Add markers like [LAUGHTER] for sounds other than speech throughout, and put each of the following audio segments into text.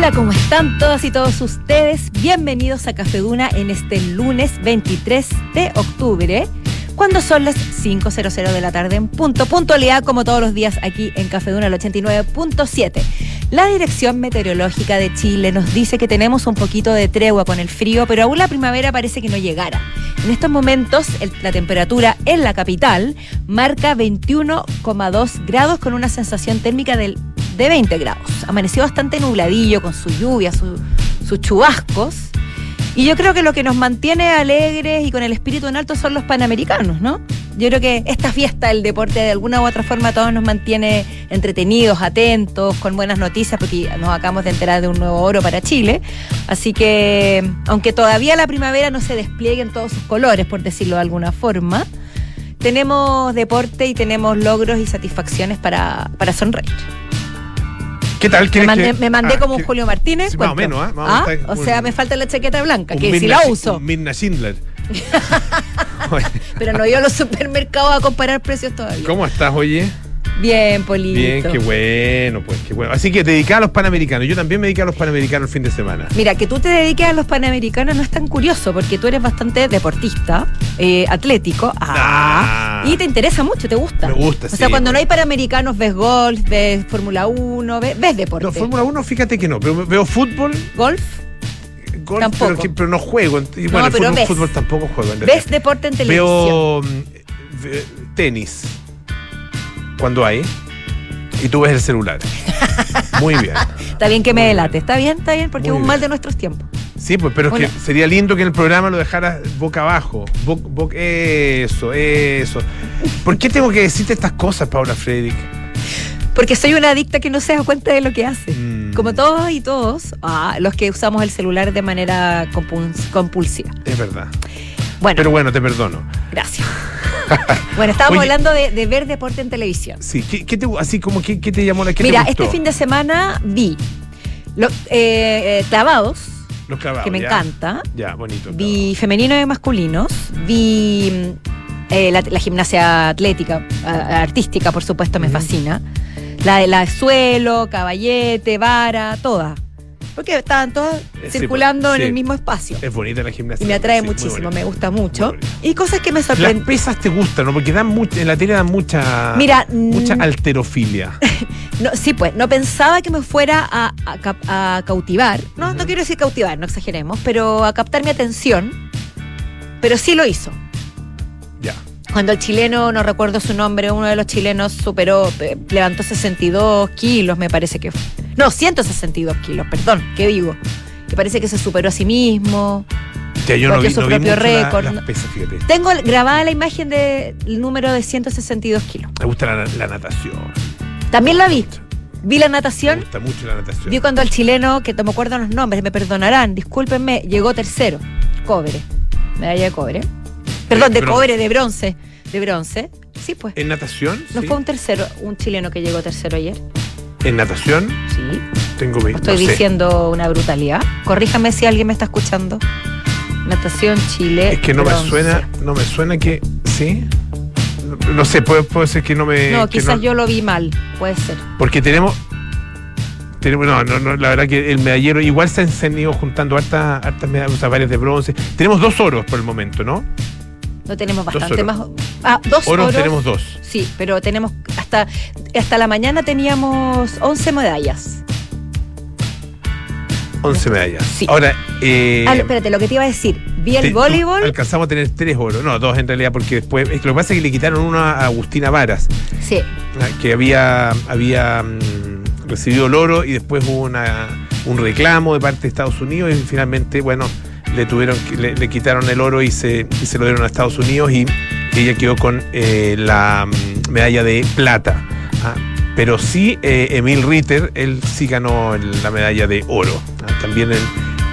Hola, ¿cómo están todas y todos ustedes? Bienvenidos a Café Duna en este lunes 23 de octubre, cuando son las 5.00 de la tarde en punto. Puntualidad como todos los días aquí en Café Duna, el 89.7. La Dirección Meteorológica de Chile nos dice que tenemos un poquito de tregua con el frío, pero aún la primavera parece que no llegara. En estos momentos, la temperatura en la capital marca 21,2 grados con una sensación térmica del, de 20 grados. Amaneció bastante nubladillo con su lluvia, su- sus chubascos. Y yo creo que lo que nos mantiene alegres y con el espíritu en alto son los panamericanos, ¿no? Yo creo que esta fiesta del deporte de alguna u otra forma todos nos mantiene entretenidos, atentos, con buenas noticias, porque nos acabamos de enterar de un nuevo oro para Chile. Así que, aunque todavía la primavera no se despliegue en todos sus colores, por decirlo de alguna forma, tenemos deporte y tenemos logros y satisfacciones para sonreír. ¿Qué tal? Me ¿Quieres mandé, que- me mandé ah, como un Julio Martínez. Sí, más o menos. Más o ¿Ah? O sea, me falta la chaqueta blanca, que si la uso. Mirna Schindler. [LAUGHS] Pero no he ido a los supermercados a comparar precios todavía. ¿Cómo estás, oye? Bien, Polito. Bien, qué bueno, pues, qué bueno. Así que te dedicas a los panamericanos. Yo también me dediqué a los panamericanos el fin de semana. Mira, que tú te dediques a los panamericanos no es tan curioso, porque tú eres bastante deportista, eh, atlético, ah, Ah. y te interesa mucho, te gusta. Me gusta, O sí, sea, cuando no hay panamericanos, ves golf, ves Fórmula 1, ves, ves deporte. No, Fórmula 1, fíjate que no, pero veo fútbol, ¿Golf? golf, Tampoco. Pero, no juego. Y bueno, pero fútbol, ves. fútbol tampoco juego. en ¿Ves deporte en televisión? Veo mm, ve- tenis cuando hay y tú ves el celular. Muy bien. [LAUGHS] Está bien que me delate, está bien, está bien, porque Muy es un mal de nuestros tiempos. Sí, pues, pero es que sería lindo que en el programa lo dejaras boca abajo. Bo- bo- eso, eso. ¿Por qué tengo que decirte estas cosas, Paula Frederick? Porque soy una adicta que no se da cuenta de lo que hace. Mm. Como todos y todos, ah, los que usamos el celular de manera compuls- compulsiva. Es verdad. Bueno, Pero bueno, te perdono. gracias. [LAUGHS] bueno, estábamos Oye. hablando de, de ver deporte en televisión. Sí, ¿qué, qué te, así como, ¿qué, qué te llamó la qué te Mira, gustó? este fin de semana vi eh, eh, clavados, Los clavados, que me ya. encanta. Ya, bonito. Vi femeninos y masculinos. Vi mm, eh, la, la gimnasia atlética, artística, por supuesto, me fascina. La de la de suelo, caballete, vara, toda. Porque estaban todas Eh, sí, circulando pues, en el mismo espacio. Es bonita la gimnasia. Y me atrae sí, muchísimo, me gusta mucho. Y cosas que me Las sorprenden. pesas te gustan, ¿no? Porque dan mucha, en la tele dan mucha, Mira, mucha mm, alterofilia. [LAUGHS] No, sí, pues, no pensaba que me fuera a, a cautivar. No, no quiero decir cautivar, no exageremos, pero a captar mi atención. Pero sí lo hizo. ya. Cuando el chileno, no recuerdo su nombre, uno de los chilenos superó, eh, levantó 62 kilos, me parece que fue. No, 162 kilos, perdón, ¿qué digo? Me parece que se superó a sí mismo. Ya, yo no Batió vi, su no propio la- récord. Tengo grabada la imagen del número de 162 kilos. Me gusta la, la natación. También la vi. Vi la Me natación. gusta mucho la natación. Vi cuando el chileno, que no me acuerdo los nombres, me perdonarán, discúlpenme, llegó tercero. Cobre. Medalla de cobre. Perdón, de bronce. cobre, de bronce. De bronce. Sí, pues. ¿En natación? ¿No sí. fue un tercero, un chileno que llegó tercero ayer? ¿En natación? Sí. Tengo mi- ¿O estoy no sé. diciendo una brutalidad? Corríjame si alguien me está escuchando. Natación Chile. Es que no bronce. me suena, no me suena que. ¿Sí? No, no sé, puede, puede ser que no me. No, quizás no- yo lo vi mal. Puede ser. Porque tenemos. tenemos no, no, no, la verdad que el medallero igual se han, se han ido juntando hartas, hartas medallas, o sea, varias de bronce. Tenemos dos oros por el momento, ¿no? No tenemos bastante más. Ah, dos Oros oros. tenemos dos. Sí, pero tenemos hasta hasta la mañana teníamos 11 medallas. 11 medallas. Sí. Ahora, eh, ah, espérate, lo que te iba a decir. Vi el te- voleibol. Alcanzamos a tener tres oros. No, dos en realidad, porque después. es que lo que pasa es que le quitaron uno a Agustina Varas. Sí. Ah, que había, había mm, recibido el oro y después hubo una, un reclamo de parte de Estados Unidos y finalmente, bueno, le tuvieron le, le quitaron el oro y se, y se lo dieron a Estados Unidos y ella quedó con eh, la medalla de plata. Ah, pero sí, eh, Emil Ritter, él sí ganó el- la medalla de oro, ah, también en,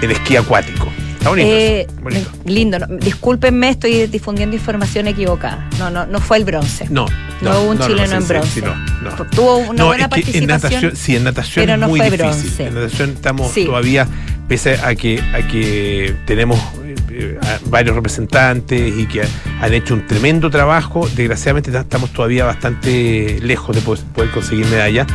en esquí acuático. Está bonito. Eh, eso, bonito. me- lindo. no, discúlpenme, estoy difundiendo información equivocada. No, no, no fue el bronce. No, no hubo un chileno en bronce. sí, no, no. Tuvo una no, buena que en participación. natación, sí, en natación pero es no muy fue difícil. bronce. En natación estamos Sí. todavía, pese a que, a que tenemos eh, varios representantes y que han hecho un tremendo trabajo. Desgraciadamente estamos todavía bastante lejos de poder, conseguir medalla.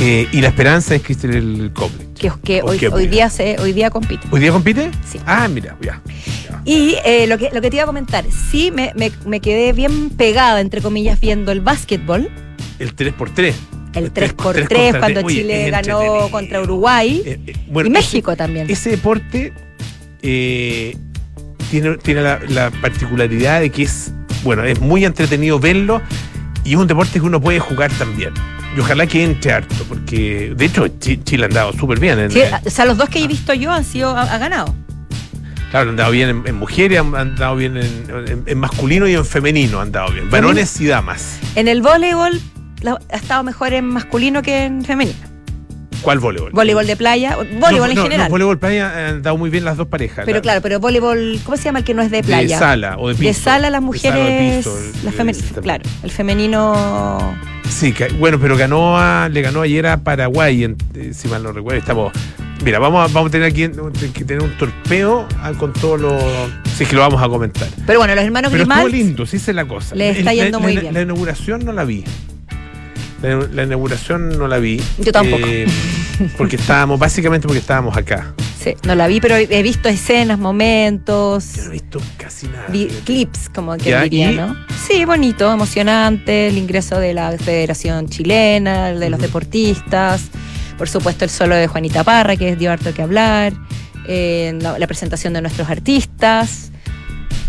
Eh, y la esperanza es que el Coble. Que, hoy, hoy, día se, hoy día compite. ¿Hoy día compite? Sí. Ah, mira, ya. Y eh, lo, que, lo que te iba a comentar, sí me, me, me quedé bien pegada, entre comillas, viendo el básquetbol. El 3x3 el 3x3 cuando Chile ganó contra Uruguay eh, eh, y México también. Ese deporte eh, tiene, tiene la, particularidad de que es, bueno, es muy entretenido verlo y es un deporte que uno puede jugar también. Y ojalá que entre harto, porque de hecho Chile ha andado súper bien. En, o sea, los dos que he visto yo han sido, ha, ganado. Claro, han andado bien en, mujeres, han andado bien en, masculino y en femenino, han andado bien. Varones y damas. En el voleibol ha estado mejor en masculino que en femenino. ¿Cuál voleibol? Voleibol de playa, voleibol en general. No, voleibol playa han dado muy bien las dos parejas. Pero claro, pero voleibol, ¿cómo se llama el que no es de playa? De sala o de piso. De sala las mujeres, claro, el femenino Sí, bueno, pero ganó a, le ganó ayer a Paraguay, eh, si mal no recuerdo. Estamos Mira, vamos a, vamos a tener aquí que tener un torpeo ah, con todos los. Sí, que lo vamos a comentar. Pero bueno, los hermanos Pero estuvo lindo, sí es la cosa. Le está yendo muy bien. La inauguración no la vi. La, inauguración no la vi. Yo tampoco. Eh, porque estábamos, básicamente porque estábamos acá. Sí, no la vi, pero he visto escenas, momentos. Yo no he visto casi nada. clips, como que diría, ¿no? Sí, bonito, emocionante, el ingreso de la Federación Chilena, de los deportistas, por supuesto el solo de Juanita Parra, que dio harto que hablar, eh, la presentación de nuestros artistas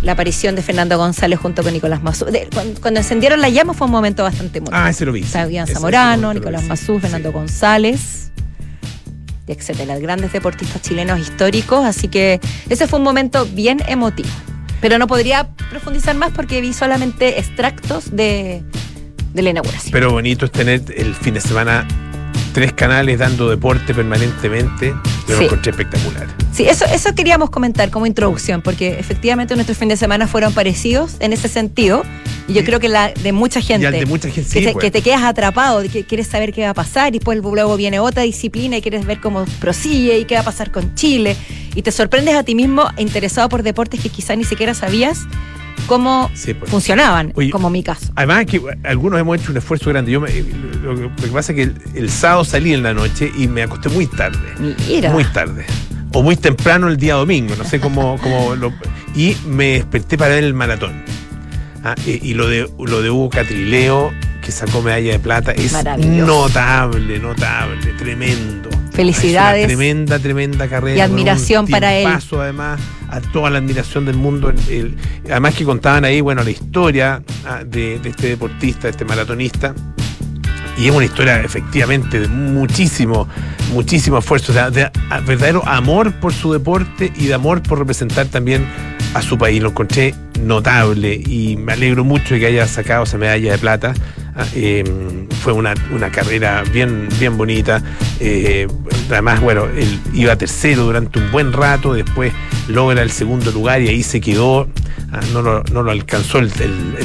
la aparición de Fernando González junto con Nicolás Mazú. cuando, encendieron la llama fue un momento bastante emotivo. Ah, ese lo vi. Sabían Zamorano, Nicolás Mazú, Fernando González, etcétera, grandes deportistas chilenos históricos, así que ese fue un momento bien emotivo. Pero no podría profundizar más porque vi solamente extractos de, de la inauguración. Pero bonito es tener el fin de semana tres canales dando deporte permanentemente, yo lo encontré espectacular. Sí, eso, eso queríamos comentar como introducción, porque efectivamente nuestros fines de semana fueron parecidos en ese sentido. Y yo creo que la de mucha gente. de mucha gente, que, te, pues. que, te, quedas atrapado, que quieres saber qué va a pasar, y después luego viene otra disciplina y quieres ver cómo prosigue y qué va a pasar con Chile. Y te sorprendes a ti mismo interesado por deportes que quizás ni siquiera sabías cómo pues. funcionaban, como mi caso. Además que algunos hemos hecho un esfuerzo grande. Yo lo, que, pasa es que el, sábado salí en la noche y me acosté muy tarde. Muy tarde. O muy temprano el día domingo, no sé cómo, [LAUGHS] cómo lo, y me desperté para ver el maratón. Ah, y, lo de lo de Hugo Catrileo, que sacó medalla de plata, es notable, notable, tremendo. Felicidades. tremenda, tremenda carrera. Y admiración para él. Paso además a toda la admiración del mundo. además que contaban ahí, bueno, la historia ah, de, este deportista, de este maratonista. Y es una historia efectivamente de muchísimo, muchísimo esfuerzo, de, de, verdadero amor por su deporte y de amor por representar también a su país. Lo encontré notable y me alegro mucho de que haya sacado esa medalla de plata. Ah, em, fue una, carrera bien, bien bonita. Eh, además, bueno, él iba tercero durante un buen rato, después logra el segundo lugar y ahí se quedó. Ah, no, lo, alcanzó el,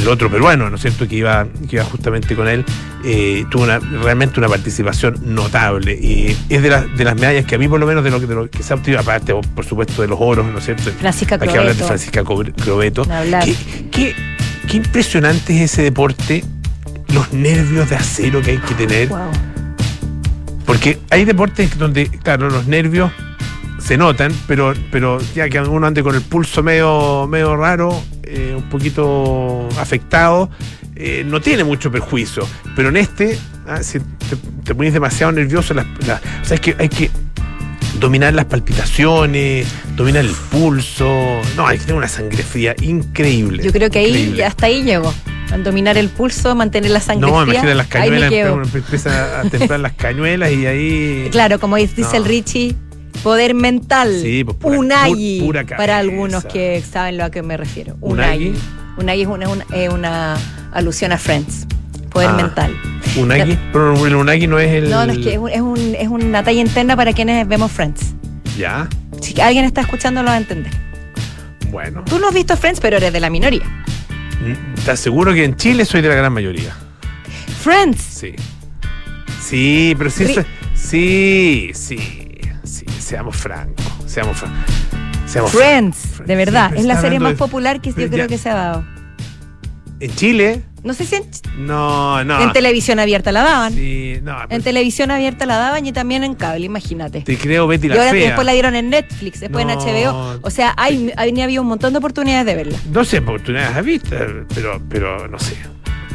otro peruano, ¿no es cierto?, que iba, que iba justamente con él. Eh, tuvo realmente una participación notable. Y es de, de las medallas que a mí, por lo menos, de lo, de lo que se ha obtenido, aparte, por supuesto, de los oros, ¿no es cierto? Francisca Hay que hablar de Francisca Crobeto. Qué, qué impresionante es ese deporte los nervios de acero que hay que tener. Porque hay deportes donde, claro, los nervios se notan, pero, pero ya que uno ande con el pulso medio, medio raro, eh, un poquito afectado, eh, no tiene mucho perjuicio. Pero en este, ah, si te, pones demasiado nervioso, o sea, es que hay que dominar las palpitaciones, dominar el pulso. No, hay que tener una sangre fría increíble. Yo creo que ahí hasta ahí llego dominar el pulso, mantener la sangre No, imagínate las cañuelas, empieza a temblar las cañuelas y ahí... [LAUGHS] Claro, como dice el Richie, poder mental. Sí, pues pura, Unagi, para algunos que saben lo a qué me refiero. Unagi. Unagi es una, una, alusión a Friends. Poder ah, mental. Unagi, pero el Unagi no es el. No, no, es que es, un, es una talla interna para quienes vemos Friends. Ya. Si alguien está escuchando, lo va a entender. Bueno. Tú no has visto Friends, pero eres de la minoría. ¿Estás seguro que en Chile soy de la gran mayoría? Friends. Sí. Sí, pero sí, sí, sí, sí, seamos francos, seamos francos. Seamos Friends, de verdad. Siempre Es la serie más de- popular que yo creo que se ha dado. En Chile, No sé si en, no, no. en televisión abierta la daban. Sí, no, En televisión abierta la daban y también en cable, imagínate. te creo Betty Y la ahora Fea. después la dieron en Netflix, después No. en HBO. O sea, hay, hay, había un montón de oportunidades de verla. No sé, oportunidades has visto, pero, pero no sé.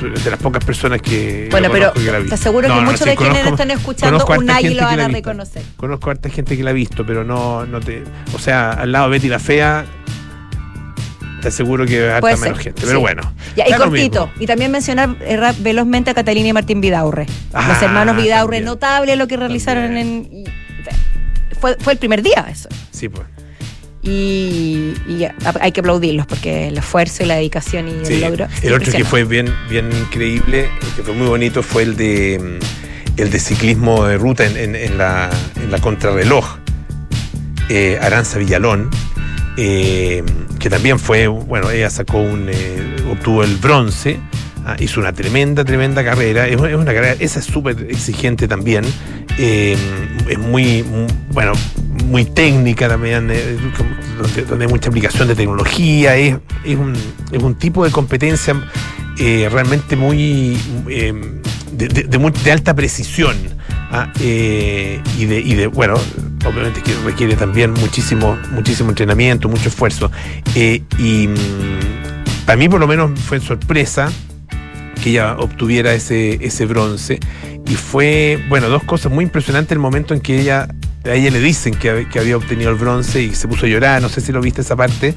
De las pocas personas que. Bueno, pero que la te aseguro que No, no, muchos de quienes están escuchando un águila van a reconocer. Conozco a harta gente que la ha visto, pero no, no te. O sea, al lado de Betty la Fea, te aseguro que harta Puede menos ser, gente. sí. Pero bueno. Ya, y cortito, y también mencionar eh, velozmente a Catalina y Martín Vidaurre. Ah, Los hermanos Vidaurre, también. notable lo que realizaron en. fue, fue el primer día eso. Sí, pues. Y, y a- hay que aplaudirlos porque el esfuerzo y la dedicación y Sí, el logro. el otro que fue bien, bien increíble, que fue muy bonito, fue el de mm, el de ciclismo de ruta en, en- en la, en la contrarreloj. Eh, Aranza Villalón, eh, que también fue, bueno, ella sacó un, eh, obtuvo el bronce, ah, hizo una tremenda, tremenda carrera. Es, una carrera, esa es súper exigente también. eh, es muy, muy, bueno, muy técnica también, eh, donde, hay mucha aplicación de tecnología. Es, es un, es un tipo de competencia eh, realmente muy de, de- de muy- de alta precisión. ah, eh, y, de, y de, bueno, obviamente que requiere también muchísimo, muchísimo entrenamiento, mucho esfuerzo. Y mm, para mí por lo menos fue sorpresa que ella obtuviera ese, ese bronce. Y fue, bueno, dos cosas muy impresionantes el momento en que ella, a ella le dicen que, que había obtenido el bronce y se puso a llorar, no sé si lo viste esa parte.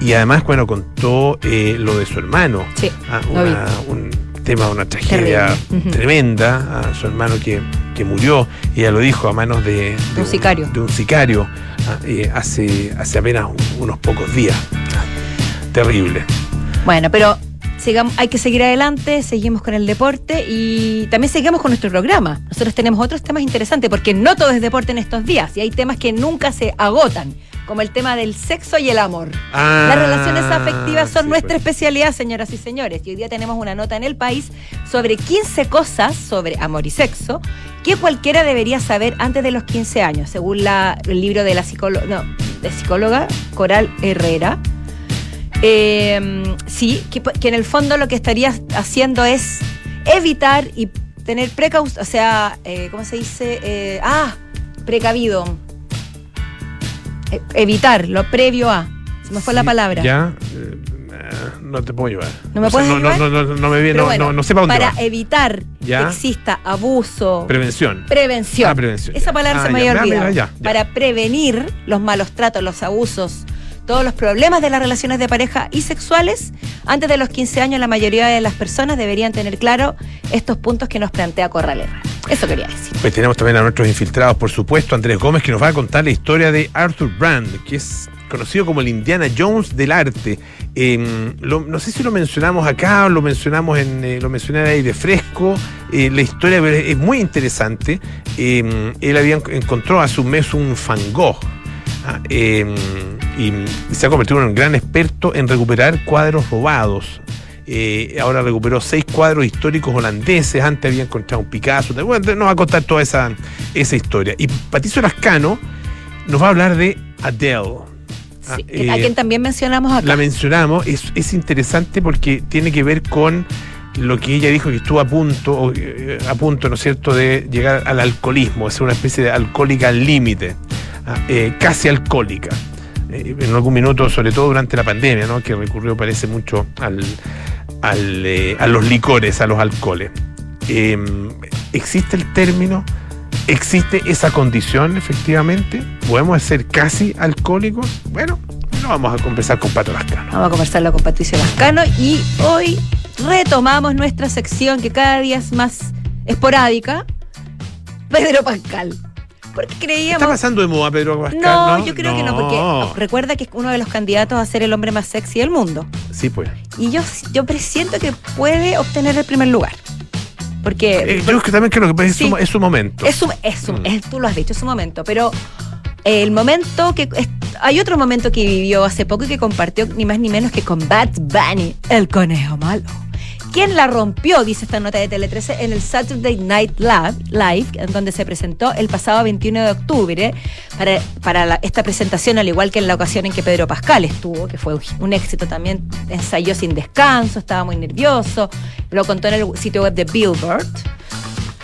Y además, bueno, contó eh, lo de su hermano. Sí, Ah, una- un tema, una tragedia Terrible. Tremenda, a su hermano que, que murió, y ella lo dijo a manos de, de un sicario. de un sicario ah, eh, hace, hace apenas un- unos pocos días. Terrible. Bueno, pero sigamos, hay que seguir adelante, seguimos con el deporte y también seguimos con nuestro programa. Nosotros tenemos otros temas interesantes porque no todo es deporte en estos días y hay temas que nunca se agotan, como el tema del sexo y el amor. Ah, Las relaciones afectivas son sí, nuestra pues. especialidad, señoras y señores. Y hoy día tenemos una nota en el país sobre 15 cosas sobre amor y sexo que cualquiera debería saber antes de los 15 años, según la- el libro de la psicóloga, no, de psicóloga Coral Herrera. Eh, sí, que, que en el fondo lo que estaría haciendo es evitar y tener precaución, o sea, eh, ¿cómo se dice? Eh, ah, precavido. Eh, evitar, lo previo a. Se me fue la palabra. Ya, eh, no te puedo llevar. ¿No me O sea, puedes no, no, ayudar? no, no, no me viene, no, bueno, no, no sé para dónde para va. evitar Ya. que exista abuso, Prevención. prevención. Ah, prevención, Esa palabra Ah, se me ya. había Ah, olvidado. Para prevenir los malos tratos, los abusos, todos los problemas de las relaciones de pareja y sexuales, antes de los 15 años la mayoría de las personas deberían tener claro estos puntos que nos plantea Corral Herrera. Eso quería decir. Pues tenemos también a nuestros infiltrados, por supuesto, Andrés Gómez, que nos va a contar la historia de Arthur Brand, que es conocido como el Indiana Jones del arte. Lo- no sé si lo mencionamos acá o lo mencionamos en eh, lo mencioné en aire fresco. Eh, la historia es muy interesante. Eh, él había encontró hace un mes un Van. Eh, y, se ha convertido en un gran experto en recuperar cuadros robados. Eh, ahora recuperó seis cuadros históricos holandeses. Antes había encontrado un Picasso. Bueno, nos va a contar toda esa, esa historia. Y Patricio Lascano nos va a hablar de Adele. Ah, Sí, a eh, quien también mencionamos acá. la mencionamos, es, es interesante porque tiene que ver con lo que ella dijo que estuvo a punto, eh, a punto, ¿no es cierto?, de llegar al alcoholismo, es una especie de alcohólica al límite, eh, casi alcohólica. Eh, en algún minuto, sobre todo durante la pandemia, que recurrió, parece mucho al, eh, a los licores, a los alcoholes. Eh, ¿Existe el término? ¿Existe esa condición efectivamente? ¿Podemos ser casi alcohólicos? Bueno, lo vamos a conversar con Pato Lascano. Vamos a conversarlo con Patricio Lascano y hoy retomamos nuestra sección que cada día es más esporádica, Pedro Pascal. Porque ¿Está creíamos... pasando de moda Pedro Pascal? No, yo creo que no, porque recuerda que es uno de los candidatos a ser el hombre más sexy del mundo. Sí, pues. Y yo, yo presiento que puede obtener el primer lugar. Porque Eh, yo creo que también creo que es, Sí. su, es su momento. es su, es su- Mm. es- tú lo has dicho, es su momento. Pero el momento que. es- hay otro momento que vivió hace poco y que compartió ni más ni menos que con Bad Bunny, el conejo malo. ¿Quién la rompió? Dice esta nota de Tele 13 en el Saturday Night Live, en donde se presentó el pasado 21 de octubre para, esta presentación, al igual que en la ocasión en que Pedro Pascal estuvo, que fue un, éxito también, ensayó sin descanso, estaba muy nervioso, lo contó en el sitio web de Billboard.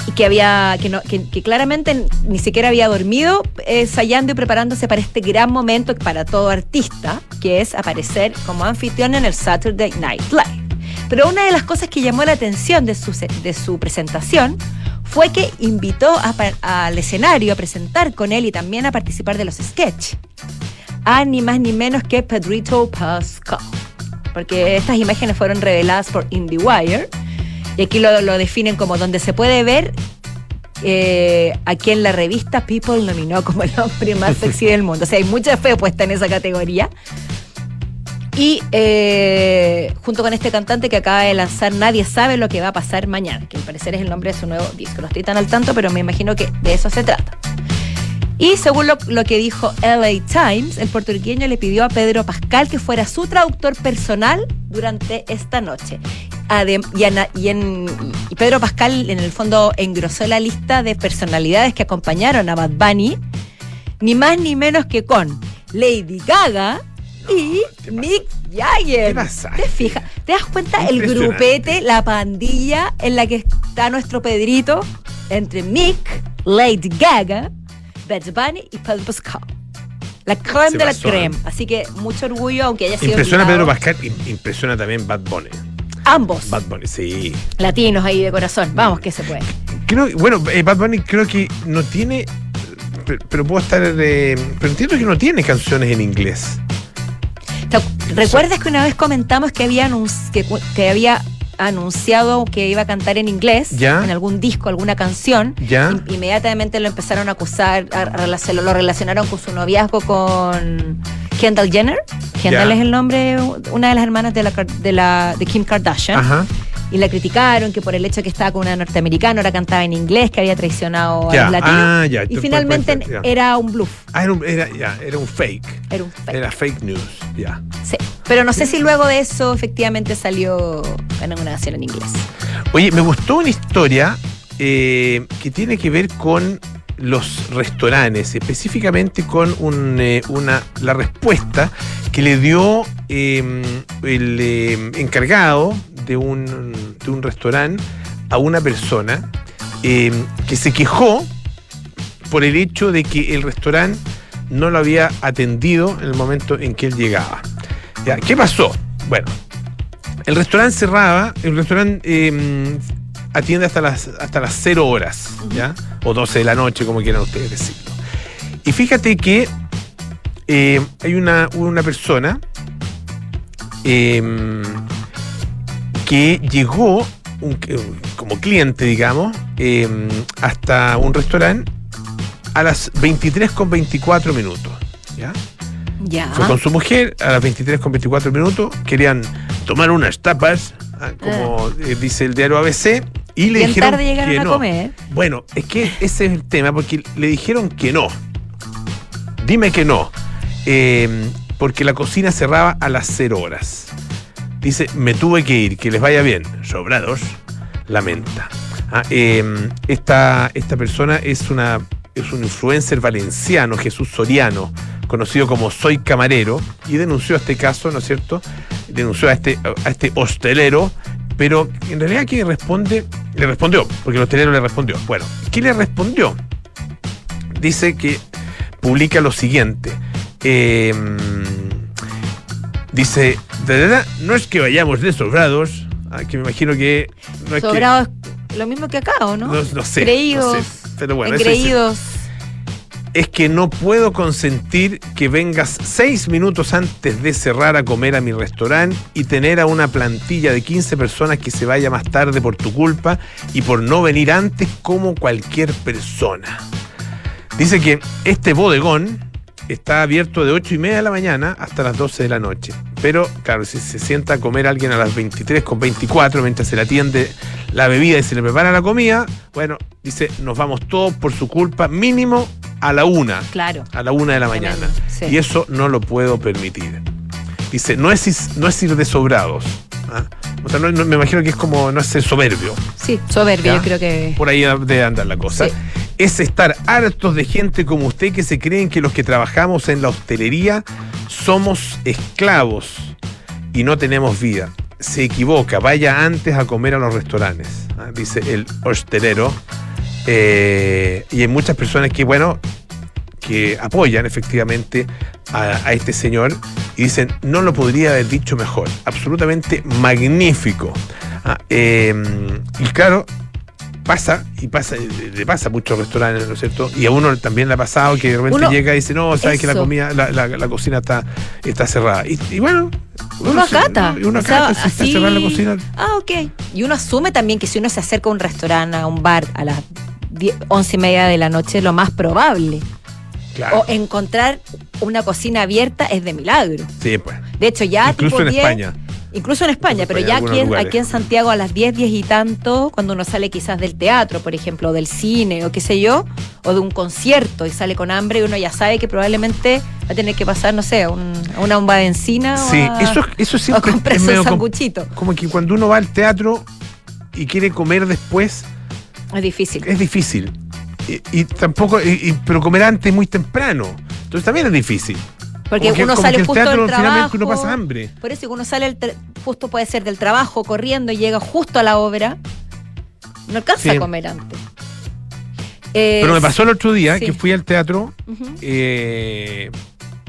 Y que había, que, claramente ni siquiera había dormido ensayando y preparándose para este gran momento para todo artista, que es aparecer como anfitrión en el Saturday Night Live. Pero una de las cosas que llamó la atención de su, de su presentación fue que invitó a al escenario a presentar con él y también a participar de los sketches a ni más ni menos que Pedrito Pascal. Porque estas imágenes fueron reveladas por IndieWire y aquí lo, lo definen como donde se puede ver eh, a quien la revista People nominó como el hombre más sexy del mundo. O sea, hay mucha fe puesta en esa categoría. Y eh, junto con este cantante que acaba de lanzar Nadie sabe lo que va a pasar mañana, que al parecer es el nombre de su nuevo disco. No estoy tan al tanto, pero me imagino que de eso se trata. Y según lo, lo que dijo LA Times, el puertorriqueño le pidió a Pedro Pascal que fuera su traductor personal durante esta noche. Y, y Pedro Pascal, en el fondo, engrosó la lista de personalidades que acompañaron a Bad Bunny, ni más ni menos que con Lady Gaga y ¿qué Mick Jagger. ¿Qué pasa? ¿Te fijas? ¿Te das cuenta el grupete, la pandilla en la que está nuestro Pedrito entre Mick, Lady Gaga, Bad Bunny y Pedro Pascal? La creme Se de la creme. Así que mucho orgullo, aunque haya sido. Impresiona nominado. Pedro Pascal, im- impresiona también Bad Bunny. Ambos Bad Bunny, sí. latinos ahí de corazón. Vamos, que se puede. Creo, bueno, eh, Bad Bunny creo que no tiene. Pero, pero puedo estar. eh, pero entiendo que no tiene canciones en inglés. ¿Te acu- ¿Recuerdas que una vez comentamos que había, que, que había anunciado que iba a cantar en inglés Ya. en algún disco, alguna canción? Ya. In- Inmediatamente lo empezaron a acusar, a- lo relacionaron con su noviazgo con Kendall Jenner. Kendall Ya. es el nombre, una de las hermanas de, la, de, la, de Kim Kardashian. Ajá. Y la criticaron que por el hecho que estaba con una norteamericana, ahora cantaba en inglés, que había traicionado Ya. a los latinos. Ah, ya. y finalmente puede ser, ya. era un bluff, Ah, era un, era, ya, era un fake. era un fake. Era fake news. Ya. Sí. Pero no sé si luego de eso efectivamente salió en una canción en inglés. Oye, me gustó una historia eh, que tiene que ver con los restaurantes, específicamente con un, eh, una, la respuesta que le dio eh, el eh, encargado de un, de un restaurante a una persona eh, que se quejó por el hecho de que el restaurante no lo había atendido en el momento en que él llegaba. Ya, ¿Qué pasó? Bueno, el restaurante cerraba, el restaurante atiende hasta las, hasta las 0 horas, ¿ya? O 12 de la noche, como quieran ustedes decirlo. Y fíjate que eh, hay una, una persona eh, que llegó un- como cliente, digamos, eh, hasta un restaurante a las 23 con 24 minutos, ¿ya? Ya. Fue con su mujer a las 23 con 24 minutos. Querían tomar unas tapas, ah, como eh, dice el diario ABC, y le Bien dijeron tarde llegaron que a no. comer. Bueno, es que ese es el tema, porque le dijeron que no. Dime que no. Eh, porque la cocina cerraba a las 0 horas. Dice, me tuve que ir, que les vaya bien. Sobrados, lamenta. Ah, eh, esta, esta persona es una es un influencer valenciano, Jesús Soriano, conocido como Soy Camarero, y denunció este caso, ¿no es cierto? Denunció a este, a este hostelero, pero en realidad quien responde, le respondió, porque el hostelero le respondió. Bueno, ¿qué le respondió? Dice que publica lo siguiente. Eh, dice, de verdad, no es que vayamos de sobrados, ah, que me imagino que no es que- Sobrados, lo mismo que acá, ¿o no? no, no sé. Creídos, no sé, pero bueno, engreídos. es que no puedo consentir que vengas seis minutos antes de cerrar a comer a mi restaurante y tener a una plantilla de 15 personas que se vaya más tarde por tu culpa y por no venir antes como cualquier persona. Dice que este bodegón está abierto de 8 y media de la mañana hasta las 12 de la noche. Pero, claro, si se sienta a comer alguien a las 23 con 24 mientras se le atiende la bebida y se le prepara la comida, bueno, dice, nos vamos todos por su culpa, mínimo a la una, Claro. a la una de la mañana. sí. Y eso no lo puedo permitir. Dice, no es, no es ir de sobrados. ¿ah? O sea, no- no- me imagino que es como no es ser soberbio. Sí, soberbio, ¿Ya? yo creo que. Por ahí debe andar la cosa. Sí. Es estar hartos de gente como usted que se creen que los que trabajamos en la hostelería somos esclavos y no tenemos vida. Se equivoca, vaya antes a comer a los restaurantes, ¿ah? dice el hostelero. Eh, y hay muchas personas que, bueno, que apoyan efectivamente a, este señor y dicen, no lo podría haber dicho mejor, absolutamente magnífico. Ah, eh, y claro, pasa, y pasa, le pasa a muchos restaurantes, ¿no es cierto? Y a uno también le ha pasado que de repente Uno- llega y dice, no, sabes que la comida, la, la- la cocina está, está cerrada. Y, y bueno, Uno se- acata. y uno O sea, acata, si está cerrada la cocina. Ah, ok. Y uno asume también que si uno se acerca a un restaurante, a un bar a las 10, 11 y media de la noche, lo más probable. Claro. O encontrar una cocina abierta es de milagro. Sí, pues. De hecho, ya Incluso tipo en 10, España. Incluso en España, pero España, ya aquí en, aquí en Santiago a las 10, 10 y tanto, cuando uno sale quizás del teatro, por ejemplo, o del cine o qué sé yo, o de un concierto y sale con hambre y uno ya sabe que probablemente va a tener que pasar, no sé, a, un- a una bomba de encina Sí, o a, eso, eso [LAUGHS] o a siempre es medio un sanguchito. como que cuando uno va al teatro y quiere comer después, Es difícil. es difícil. Y, y tampoco, y- pero comer antes muy temprano. Entonces también es difícil. Porque que- uno sale que justo teatro del trabajo. finalmente uno pasa hambre. Por eso uno sale el justo puede ser del trabajo corriendo y llega justo a la obra. No alcanza Sí. a comer antes. Eh, Pero me pasó el otro día sí. que fui al teatro, ujú. eh,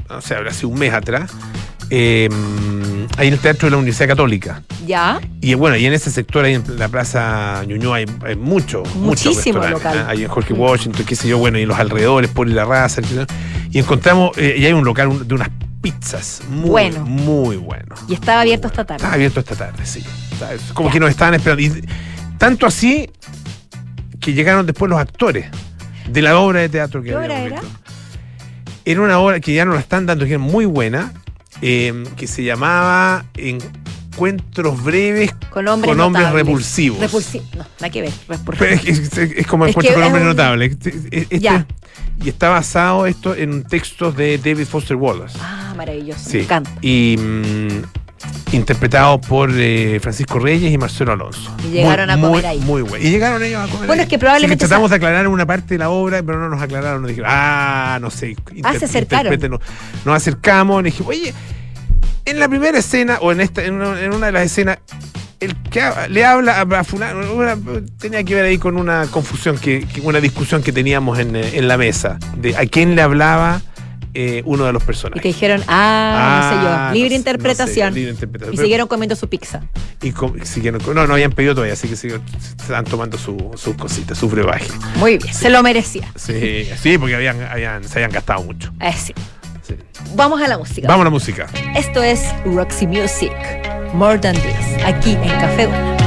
no sé, habrá sido un mes atrás, eh, ahí en el teatro de la Universidad Católica. Ya. Y bueno, y en ese sector, ahí en la Plaza Ñuñoa, hay, hay mucho, Muchísimo restaurantes, local. ¿ah? Ahí en Jorge. Washington, qué sé yo, bueno, y en los alrededores, por la raza, etc. y encontramos, eh, y hay un local de unas pizzas muy, Bueno. muy bueno. Y estaba abierto esta tarde. Está abierto esta tarde, sí. Como que nos estaban esperando. Y tanto así que llegaron después los actores de la obra de teatro que ¿Qué obra era? visto. Era una obra que ya no la están dando, que es muy buena, eh, que se llamaba Encuentros breves Con hombres, con hombres notables. repulsivos. Repulsi- no, nada que ver. Pero es, que es- es como Es encuentro que con hombres un- notables. Este- este- Ya. y está basado esto en un texto de David Foster Wallace. Ah, maravilloso. Sí. Me encanta. Y mm, interpretado por eh, Francisco Reyes y Marcelo Alonso. Y llegaron a Muy- comer muy, ahí. Muy bueno. Y llegaron ellos a comer Bueno, ahí. es que probablemente Así tratamos de aclarar una parte de la obra, pero no nos aclararon. Nos dijeron, ah, no sé. Ah, se acercaron. Nos acercamos, le dijimos, oye, en la primera escena, o en esta, en una, en una de las escenas, el que ha- le habla a, a fulano, una- tenía que ver ahí con una confusión, que, que- una discusión que teníamos en, eh, en la mesa, de a quién le hablaba eh, uno de los Y personajes. te dijeron, ah, no sé Ah, yo, libre no sé, interpretación. no sé, libre interpretación. Y Pero- siguieron comiendo su pizza. y com- siguieron no, no habían pedido todavía, así que siguieron- están tomando su- sus cositas, su brebaje. Muy bien, se lo merecía. Sí, sí porque habían, habían- se habían gastado mucho. Eh, sí. Sí. Vamos a la música. Vamos a la música. Esto es Roxy Music, More Than This, aquí en Café Una.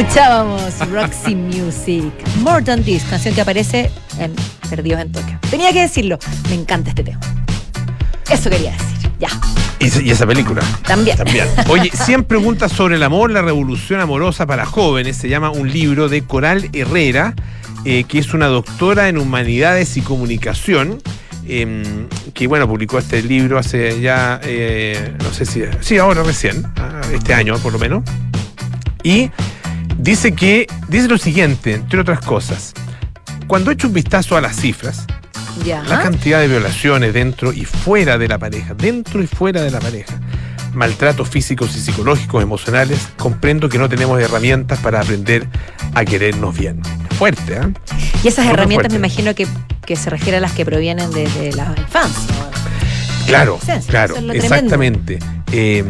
Escuchábamos Roxy Music, More Than This, canción que aparece en Perdidos en Tokio. Tenía que decirlo, me encanta este tema. Eso quería decir, ya. Y, y esa película. También. También. [LAUGHS] Oye, 100 preguntas sobre el amor, la revolución amorosa para jóvenes. Se llama un libro de Coral Herrera, eh, que es una doctora en humanidades y comunicación. em, que bueno, publicó este libro hace ya, eh, no sé si, sí, ahora recién, ah, este año por lo menos. Y dice que, dice lo siguiente, entre otras cosas, cuando he hecho un vistazo a las cifras, Ya. la cantidad de violaciones dentro y fuera de la pareja, dentro y fuera de la pareja, maltratos físicos y psicológicos, emocionales, comprendo que no tenemos herramientas para aprender a querernos bien. Fuerte, ¿eh? Y esas herramientas fuerte. me imagino que, que se refiere a las que provienen de, de la infancia. Claro, claro, eso es exactamente. Eh,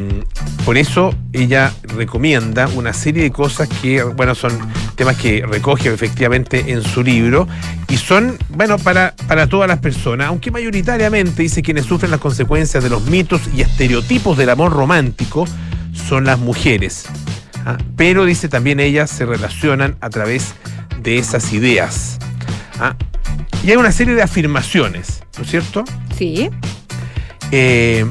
por eso ella recomienda una serie de cosas que, bueno, son temas que recoge efectivamente en su libro y son, bueno, para, para todas las personas, aunque mayoritariamente dice quienes sufren las consecuencias de los mitos y estereotipos del amor romántico son las mujeres. ¿ah? Pero dice también ellas se relacionan a través de esas ideas. ¿ah? Y hay una serie de afirmaciones, ¿no es cierto? Sí. Eh,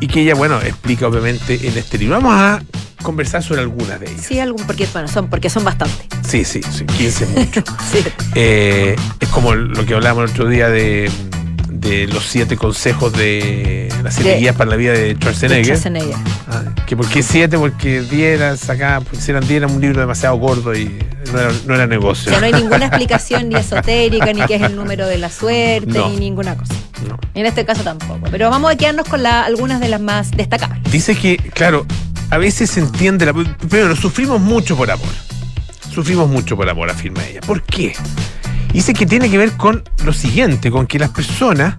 y que ella, bueno, explica obviamente en este libro. Vamos a conversar sobre algunas de ellas. Sí, algún, porque, bueno, son, porque son bastantes. Sí, sí, sí, 15 es mucho. [LAUGHS] Sí. Eh, es como lo que hablábamos el otro día de, de los siete consejos de las siete De- guías para la vida de De Schwarzenegger. Schwarzenegger. Ah, que por qué siete, porque 10 eran sacadas, porque si eran 10 era un libro demasiado gordo y no era, no era O negocio. sea, no hay [LAUGHS] ninguna explicación ni esotérica, ni que es el número de la suerte, No. ni ninguna cosa. No. En este caso tampoco. Pero vamos a quedarnos con la- algunas de las más destacables. Dice que, claro, a veces se entiende la. Primero, sufrimos mucho por amor. Sufrimos mucho por amor, afirma ella. ¿Por qué? Dice que tiene que ver con lo siguiente, con que las personas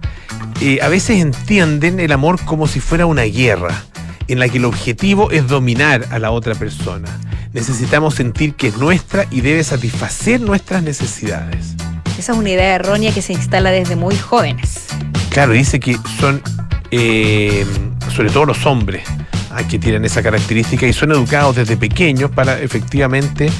eh, a veces entienden el amor como si fuera una guerra, en la que el objetivo es dominar a la otra persona. Necesitamos sentir que es nuestra y debe satisfacer nuestras necesidades. Esa es una idea errónea que se instala desde muy jóvenes. Claro, dice que son, eh, sobre todo los hombres, ah, que tienen esa característica y son educados desde pequeños para efectivamente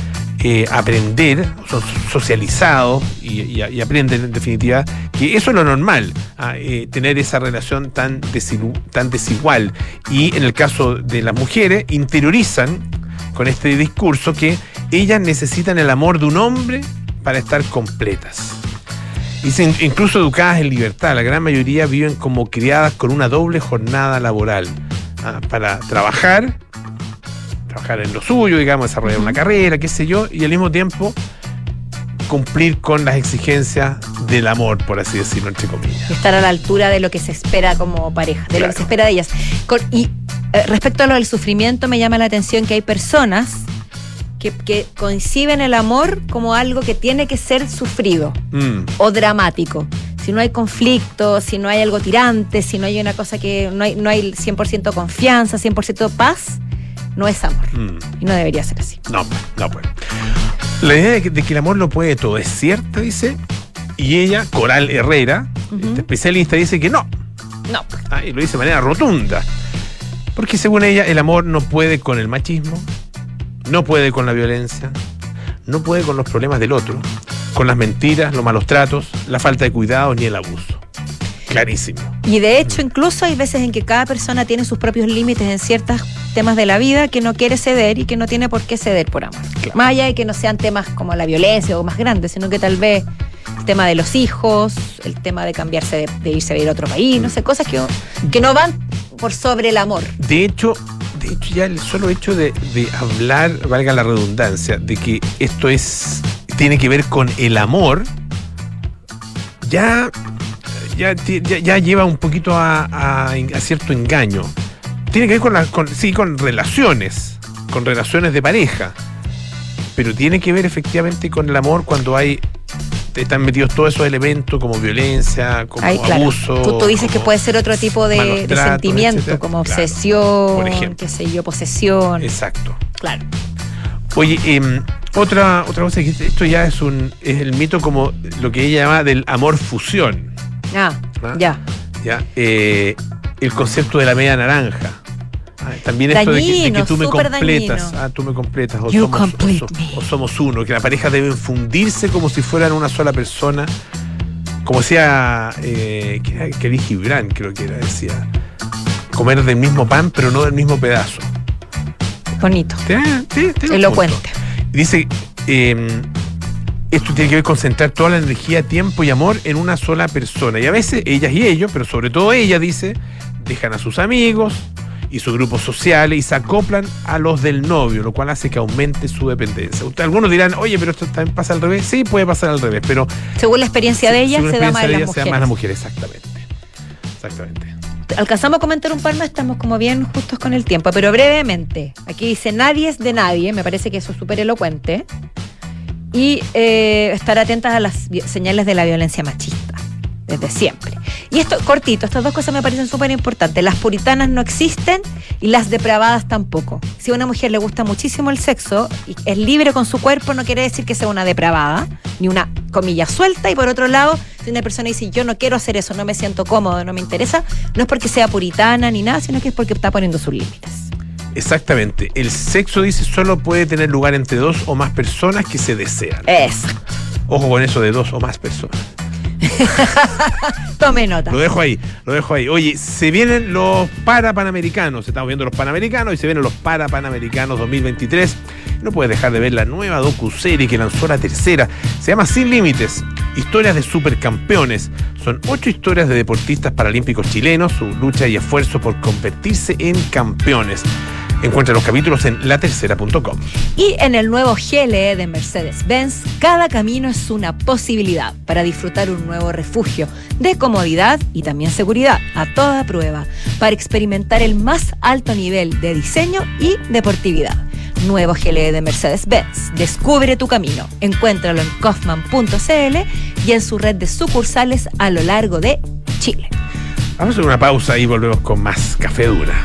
aprender, son socializados y, y- y aprenden en definitiva que eso es lo normal, ah, eh, tener esa relación tan, desigual. Y en el caso de las mujeres, interiorizan con este discurso que ellas necesitan el amor de un hombre para estar completas. Dicen, incluso educadas en libertad, la gran mayoría viven como criadas con una doble jornada laboral ah, para trabajar, trabajar en lo suyo, digamos, desarrollar una carrera, qué sé yo, y al mismo tiempo cumplir con las exigencias del amor, por así decirlo, entre comillas. Estar a la altura de lo que se espera como pareja, de lo que se espera de ellas. Con- y eh, respecto a lo del sufrimiento, me llama la atención que hay personas que, que conciben el amor como algo que tiene que ser sufrido Mm, o dramático. Si no hay conflicto, si no hay algo tirante, si no hay una cosa que no hay, no hay 100% confianza, 100% paz, no es amor. mm. Y no debería ser así. No, no pues. La idea de que, de que el amor lo puede todo es cierta, dice, y ella, Coral Herrera, esta especialista, dice que no, No. Ah, y lo dice de manera rotunda. Porque según ella, el amor no puede con el machismo, no puede con la violencia, no puede con los problemas del otro, con las mentiras, los malos tratos, la falta de cuidado ni el abuso. Clarísimo. Y de hecho, incluso hay veces en que cada persona tiene sus propios límites en ciertos temas de la vida que no quiere ceder y que no tiene por qué ceder por amor. Claro. Más allá de que no sean temas como la violencia o más grandes, sino que tal vez el tema de los hijos, el tema de cambiarse, de, de irse a vivir a otro país, no sé, cosas que, que no van por sobre el amor. De hecho, de hecho ya el solo hecho de, de hablar, valga la redundancia, de que esto es tiene que ver con el amor, ya, ya, ya, ya lleva un poquito a, a- a cierto engaño. Tiene que ver con, la- con- sí, con relaciones, con relaciones de pareja, pero tiene que ver efectivamente con el amor cuando hay están metidos todos esos elementos como violencia, como claro. abuso. Tú, tú dices que puede ser otro tipo de, sentimiento, etcétera. como Claro, obsesión, por ejemplo. qué sé yo, posesión. Exacto. Claro. Oye, em, otra, otra cosa que esto ya es un es el mito como lo que ella llama del amor fusión. Ah, Ah. ya. ¿ya? Eh, el concepto de la media naranja. Ah, También esto de que, de que Dañino, tú me completas. Ah, tú me completas. O You somos, o me. somos uno. Que la pareja deben fundirse como si fueran una sola persona. Como decía eh, que era Kelly Gibran, creo que era, decía. Comer del mismo pan, pero no del mismo pedazo. Bonito. Un Elocuente. Dice, eh, esto tiene que ver con concentrar toda la energía, tiempo y amor en una sola persona. Y a veces ellas y ellos, pero sobre todo ella, dice, dejan a sus amigos y sus grupos sociales y se acoplan a los del novio, lo cual hace que aumente su dependencia. Algunos dirán, oye, pero esto también pasa al revés. Sí, puede pasar al revés, pero Según la experiencia de ella, se la da más las se da más mujeres. mujeres, exactamente. Exactamente. Alcanzamos a comentar un par más, estamos como bien justos con el tiempo, pero brevemente. Aquí dice nadie es de nadie, me parece que eso es súper elocuente. Y eh, estar atentas a las señales de la violencia machista, desde siempre. Y esto, cortito, estas dos cosas me parecen súper importantes. Las puritanas no existen y las depravadas tampoco. Si a una mujer le gusta muchísimo el sexo y es libre con su cuerpo, no quiere decir que sea una depravada, ni una comilla suelta. Y por otro lado, si una persona dice yo no quiero hacer eso, no me siento cómodo, no me interesa, no es porque sea puritana ni nada, sino que es porque está poniendo sus límites. Exactamente. El sexo, dice, solo puede tener lugar entre dos o más personas que se desean. Eso. Ojo con eso de dos o más personas. [LAUGHS] Tome nota. Lo dejo ahí, lo dejo ahí. Oye, se vienen los Parapanamericanos. Estamos viendo los Panamericanos y se vienen los Parapanamericanos 2023. No puedes dejar de ver la nueva docu-serie que lanzó la tercera. Se llama Sin Límites. Historias de supercampeones. Son ocho historias de deportistas paralímpicos chilenos, su lucha y esfuerzo por convertirse en campeones. Encuentra los capítulos en latercera.com. Y en el nuevo GLE de Mercedes-Benz, cada camino es una posibilidad para disfrutar un nuevo refugio de comodidad y también seguridad a toda prueba, para experimentar el más alto nivel de diseño y deportividad. Nuevo GLE de Mercedes-Benz. Descubre tu camino. Encuéntralo en kaufman.cl y en su red de sucursales a lo largo de Chile. Vamos a hacer una pausa y volvemos con más Café Dura.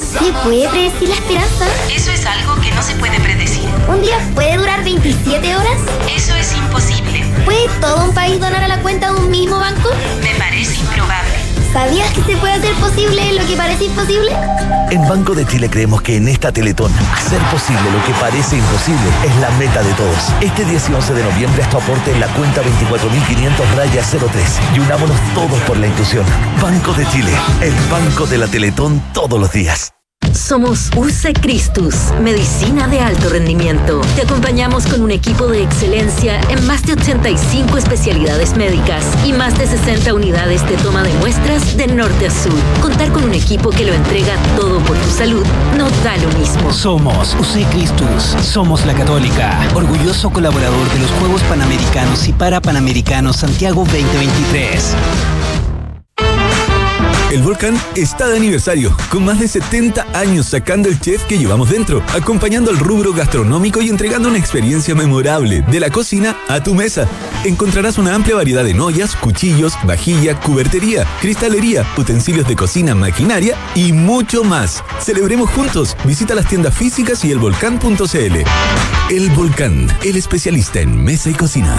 ¿Se puede predecir la esperanza? Eso es algo que no se puede predecir. ¿Un día puede durar 27 horas? Eso es imposible. ¿Puede todo un país donar a la cuenta de un mismo banco? Me parece improbable. ¿Sabías que se puede hacer posible lo que parece imposible? En Banco de Chile creemos que en esta Teletón, hacer posible lo que parece imposible es la meta de todos. Este 10 y 11 de noviembre haz tu aporte en la cuenta 24.500 raya 03 y unámonos todos por la inclusión. Banco de Chile, el banco de la Teletón todos los días. Somos UC Christus, medicina de alto rendimiento. Te acompañamos con un equipo de excelencia en más de 85 especialidades médicas y más de 60 unidades de toma de muestras de norte a sur. Contar con un equipo que lo entrega todo por tu salud no da lo mismo. Somos UC Christus, somos la Católica, orgulloso colaborador de los Juegos Panamericanos y Parapanamericanos Santiago 2023. El volcán está de aniversario, con más de 70 años sacando el chef que llevamos dentro, acompañando al rubro gastronómico y entregando una experiencia memorable de la cocina a tu mesa. Encontrarás una amplia variedad de ollas, cuchillos, vajilla, cubertería, cristalería, utensilios de cocina, maquinaria y mucho más. Celebremos juntos. Visita las tiendas físicas y elvolcán.cl. El Volcán, el especialista en mesa y cocina.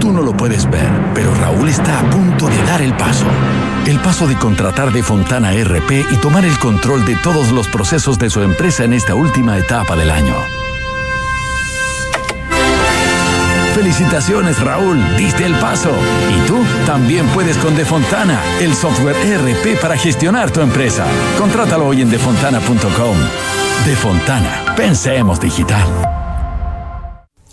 Tú no lo puedes ver, pero Raúl está a punto de dar el paso. El paso de contratar de Fontana RP y tomar el control de todos los procesos de su empresa en esta última etapa del año. Felicitaciones Raúl, diste el paso. Y tú también puedes con Defontana, el software ERP para gestionar tu empresa. Contrátalo hoy en defontana.com. Defontana, pensemos digital.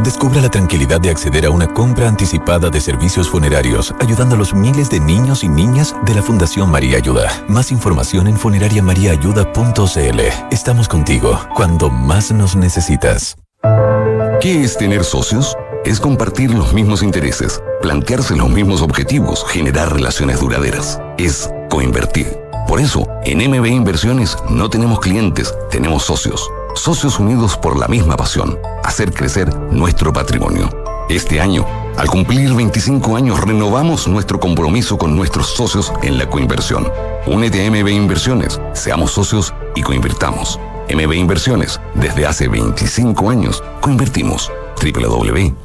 Descubra la tranquilidad de acceder a una compra anticipada de servicios funerarios, ayudando a los miles de niños y niñas de la Fundación María Ayuda. Más información en funerariamariaayuda.cl. Estamos contigo cuando más nos necesitas. ¿Qué es tener socios? Es compartir los mismos intereses, plantearse los mismos objetivos, generar relaciones duraderas. Es coinvertir. Por eso, en MB Inversiones no tenemos clientes, tenemos socios. Socios unidos por la misma pasión, hacer crecer nuestro patrimonio. Este año, al cumplir 25 años, renovamos nuestro compromiso con nuestros socios en la coinversión. Únete a MB Inversiones, seamos socios y coinvirtamos. MB Inversiones, desde hace 25 años, coinvertimos. www.mbi.cl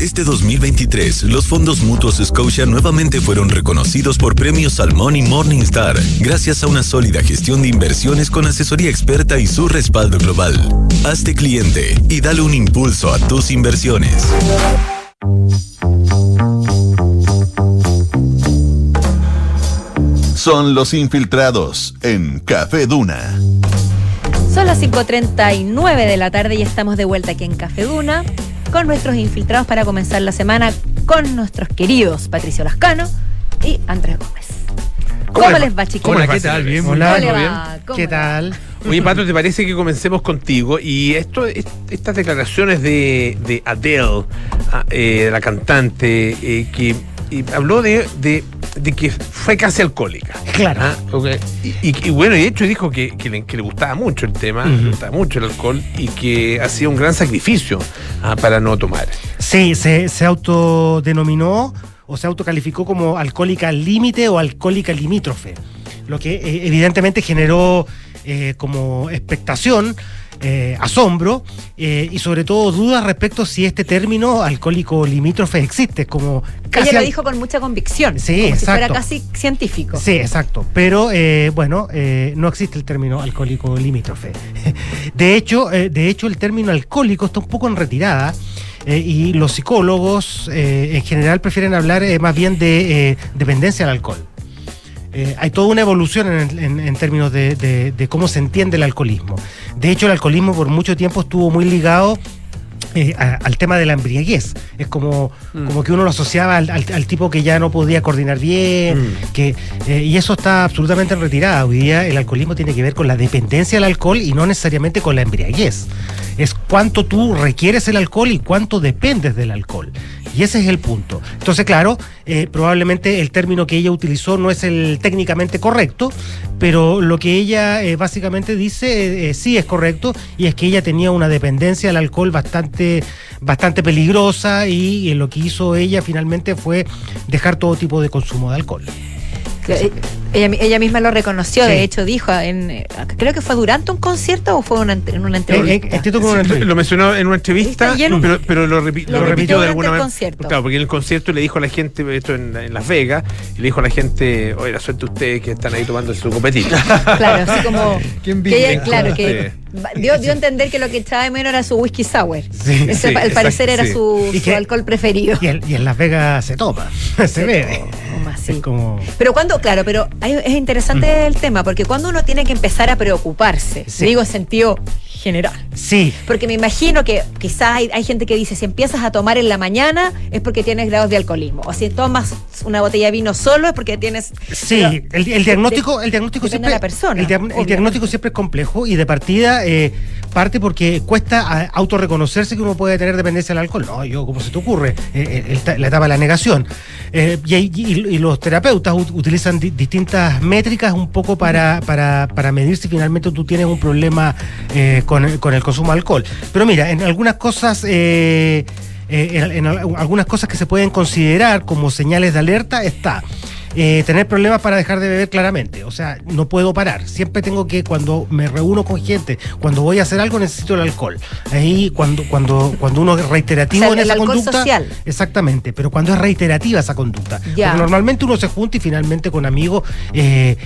Este 2023, los fondos mutuos Scotia nuevamente fueron reconocidos por premios Salmón y Morningstar, gracias a una sólida gestión de inversiones con asesoría experta y su respaldo global. Hazte cliente y dale un impulso a tus inversiones. Son los infiltrados en Café Duna. Son las 5.39 de la tarde y estamos de vuelta aquí en Café Duna con nuestros infiltrados para comenzar la semana con nuestros queridos Patricio Lascano y Andrés Gómez. ¿Cómo, les va, chiquillos? ¿Cómo les va? ¿Qué tal? Bien, ¿Cómo muy le bien. va? ¿Cómo ¿Qué tal? Oye, Pato, ¿te parece que comencemos contigo? Y esto, est- estas declaraciones de, de Adele, ah, eh, la cantante, eh, que y habló de, de- de que fue casi alcohólica. Claro. Ah, y, y- y bueno, y de hecho dijo que, que le, que le gustaba mucho el tema, le gustaba mucho el alcohol y que hacía un gran sacrificio ah, para no tomar. Sí, se, se autodenominó o se autocalificó como alcohólica al límite o alcohólica limítrofe, lo que eh, evidentemente generó eh, como expectación, eh, asombro eh, y sobre todo dudas respecto si este término alcohólico limítrofe existe, como casi Ella lo dijo con mucha convicción, Sí, como si fuera exacto. casi científico. Sí, exacto. Pero eh, bueno, no existe el término alcohólico limítrofe. [LAUGHS] De hecho, de hecho, el término alcohólico está un poco en retirada. eh, y los psicólogos eh, en general prefieren hablar eh, más bien de dependencia al alcohol. Eh, hay toda una evolución en, en- términos de, cómo se entiende el alcoholismo. De hecho, el alcoholismo por mucho tiempo estuvo muy ligado eh, al tema de la embriaguez. Es como, como que uno lo asociaba al, al- al tipo que ya no podía coordinar bien, que, eh, y eso está absolutamente en retirada. Hoy día el alcoholismo tiene que ver con la dependencia al alcohol y no necesariamente con la embriaguez. Es cuánto tú requieres el alcohol y cuánto dependes del alcohol. Y ese es el punto. Entonces, claro, eh, probablemente el término que ella utilizó no es el técnicamente correcto, pero lo que ella eh, básicamente dice eh, sí es correcto y es que ella tenía una dependencia al alcohol bastante, bastante peligrosa y, eh, lo que hizo ella finalmente fue dejar todo tipo de consumo de alcohol. Eh, Ella, ella misma lo reconoció, Sí. de hecho dijo, en, eh, creo que fue durante un concierto o fue una, en una entrevista. Eh, como una entrevista. Lo mencionó en una entrevista, pero, pero lo, repi- Lo lo repitió de alguna el manera. concierto. Claro, porque en el concierto le dijo a la gente, esto en, en Las Vegas, y le dijo a la gente, oye, la suerte ustedes que están ahí tomando su copetita. [LAUGHS] Claro, así como [LAUGHS] que ella, claro, que Sí. dio, dio a entender que lo que echaba de menos era su whisky sour. Sí, Ese, sí, al parecer exacto, era sí. su, Y su que- alcohol preferido. Y, en- y en Las Vegas se [LAUGHS] toma, se bebe. Es como. Pero cuando, claro, pero es interesante el tema, porque cuando uno tiene que empezar a preocuparse, Sí. digo en sentido general. Sí. Porque me imagino que quizás hay, hay gente que dice, si empiezas a tomar en la mañana es porque tienes grados de alcoholismo. O si tomas una botella de vino solo es porque tienes... Sí, Pero- el, el diagnóstico, el diagnóstico siempre, de la persona, el, diagnóstico siempre es complejo y de partida eh, parte porque cuesta a- autorreconocerse que uno puede tener dependencia del alcohol. No, yo, ¿cómo se te ocurre? Eh, eh, el- la etapa de la negación. Eh, y, hay- y- y los terapeutas ut- utilizan di- distintas métricas un poco para, para, para medir si finalmente tú tienes un problema eh, con, el- con el consumo de alcohol. Pero mira, en algunas cosas... eh, eh, en, en al- algunas cosas que se pueden considerar como señales de alerta está eh, tener problemas para dejar de beber claramente. O sea, no puedo parar. Siempre tengo que, cuando me reúno con gente, cuando voy a hacer algo, necesito el alcohol. Ahí, cuando, cuando, cuando uno es reiterativo O sea, en el esa conducta. social. Exactamente, pero cuando es reiterativa esa conducta. Ya. Porque normalmente uno se junta y finalmente con amigos eh,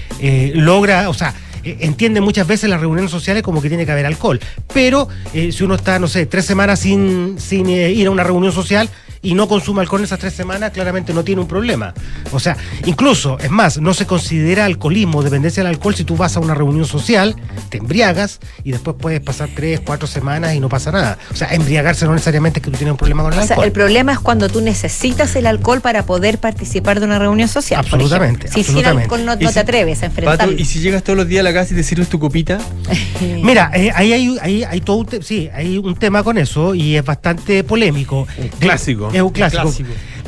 logra, o sea, eh, entiende muchas veces las reuniones sociales como que tiene que haber alcohol. Pero eh, si uno está, no sé, tres semanas sin, sin eh, ir a una reunión social y no consume alcohol en esas tres semanas, claramente no tiene un problema. O sea, incluso, es más, no se considera alcoholismo, dependencia del alcohol si tú vas a una reunión social, te embriagas y después puedes pasar tres, cuatro semanas y no pasa nada. O sea, embriagarse no necesariamente es que tú tienes un problema con el O sea, alcohol. el problema es cuando tú necesitas el alcohol para poder participar de una reunión social. Absolutamente. Si sin alcohol no, Y no si- te atreves a enfrentarlo. Pato, y si llegas todos los días a la casa y te sirves tu copita, [LAUGHS] Mira, eh, ahí hay, ahí hay todo un te- sí, hay un tema con eso y es bastante polémico. Un clásico. Es un clásico.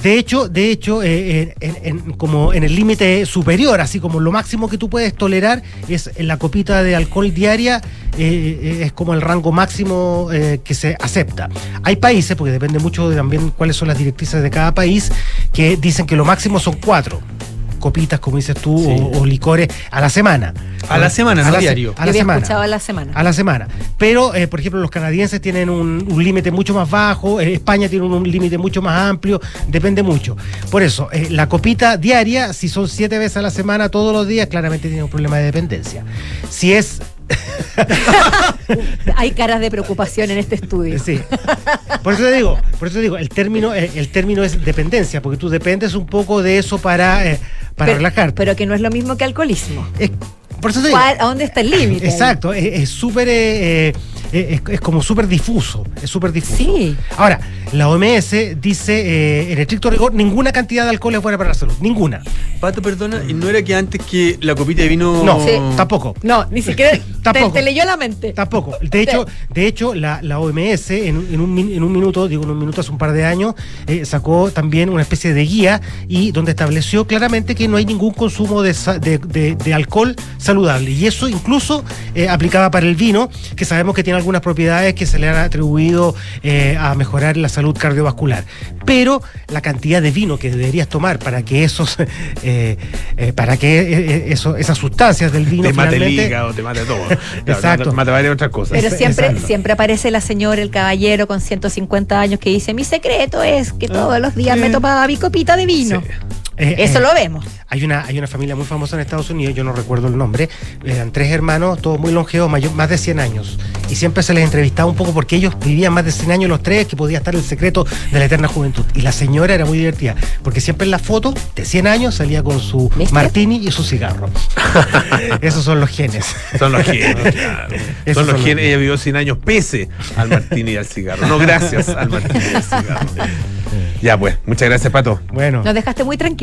De hecho, de hecho, eh, en, en- como en el límite superior, así como lo máximo que tú puedes tolerar es en la copita de alcohol diaria, eh, eh, es como el rango máximo eh, que se acepta. Hay países, porque depende mucho de también cuáles son las directrices de cada país, que dicen que lo máximo son cuatro copitas, como dices tú, o, o licores a la semana. A la semana, no la diario. A la semana. escuchado a la semana. A la semana. Pero, eh, por ejemplo, los canadienses tienen un, un límite mucho más bajo, eh, España tiene un, un límite mucho más amplio, depende mucho. Por eso, eh, la copita diaria, si son siete veces a la semana, todos los días, claramente tiene un problema de dependencia. Si es [LAUGHS] Hay caras de preocupación en este estudio. Sí. Por eso te digo, por eso te digo, el término, eh, el término es dependencia, porque tú dependes un poco de eso para, eh, para pero, relajarte. Pero que no es lo mismo que alcoholismo. por eso te digo. ¿Cuál- ¿A dónde está el límite? Exacto, es es súper, eh, eh, es, es como súper difuso, es súper difuso. Sí. Ahora, la OMS dice, eh, en estricto rigor, ninguna cantidad de alcohol es buena para la salud, ninguna. Pato, perdona, ¿y no era que antes que la copita de vino... No, tampoco. No, ni siquiera Tampoco. te leyó la mente. Tampoco. De hecho, de hecho la, la OMS en, un- en un, min- en un minuto, digo en un minuto hace un par de años, eh, sacó también una especie de guía y donde estableció claramente que no hay ningún consumo de, de- de- de alcohol saludable. Y eso incluso eh, aplicaba para el vino, que sabemos que tiene algunas propiedades que se le han atribuido eh, a mejorar la salud cardiovascular. Pero la cantidad de vino que deberías tomar para que esos, [LAUGHS] eh, eh, para que eso- esas sustancias del vino te mata el hígado, te mata todo. [LAUGHS] Exacto. Mata varias otras cosas. Pero siempre, Exacto. siempre aparece la señora, el caballero con 150 años que dice, mi secreto es que todos los días me tomaba mi copita de vino. Eh, Eso eh, lo vemos. Hay una, hay una familia muy famosa en Estados Unidos, yo no recuerdo el nombre, eran tres hermanos, todos muy longevos, mayor- más de 100 años. Y siempre se les entrevistaba un poco porque ellos vivían más de 100 años los tres, que podía estar el secreto de la eterna juventud. Y la señora era muy divertida, porque siempre en la foto de 100 años salía con su martini y su cigarro. [LAUGHS] Esos son los genes. Son los genes, [LAUGHS] claro. Son los son genes. Ella vivió 100 años pese al martini y al cigarro. No gracias al martini y al cigarro. [LAUGHS] Ya pues, muchas gracias, Pato. Bueno. Nos dejaste muy tranquilos.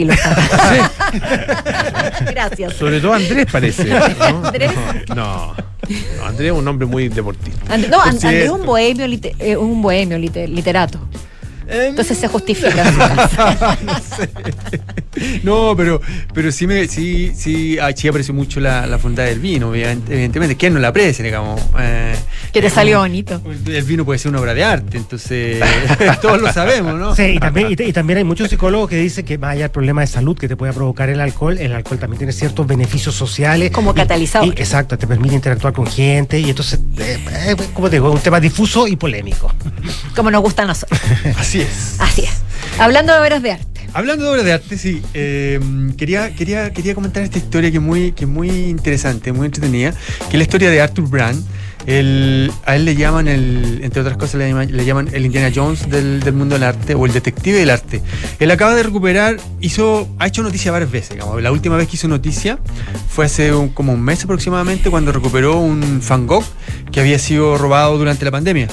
Gracias. Sobre todo Andrés parece. ¿no? [LAUGHS] Andrés. No, no, Andrés es un hombre muy deportista. And- no, And- Andrés es un bohemio, eh, un bohemio lite- literato. Entonces se justifica. [LAUGHS] no sé. No, pero, pero sí me sí, sí, a Chile aprecio mucho la, la fondad del vino, evidentemente. ¿Quién no la aprecia, digamos? Eh, que te salió bonito. el vino puede ser una obra de arte, entonces [LAUGHS] todos lo sabemos, ¿no? Sí, y también, y, y también hay muchos psicólogos que dicen que más allá del problema de salud que te puede provocar el alcohol, el alcohol también tiene ciertos beneficios sociales. Como catalizador. y- exacto, te permite interactuar con gente y entonces, eh, eh, como te digo, es un tema difuso y polémico. Como nos gusta a nosotros. [LAUGHS] Así es. Así es. Hablando de obras de arte. Hablando de obras de arte, sí, eh, quería, quería, quería comentar esta historia que es muy, que muy interesante, muy entretenida, que es la historia de Arthur Brand. El- a él le llaman, el, entre otras cosas, le llaman, le llaman el Indiana Jones del, del mundo del arte o el detective del arte. Él acaba de recuperar, hizo, ha hecho noticia varias veces. digamos. La última vez que hizo noticia fue hace un- como un mes aproximadamente cuando recuperó un Van Gogh que había sido robado durante la pandemia.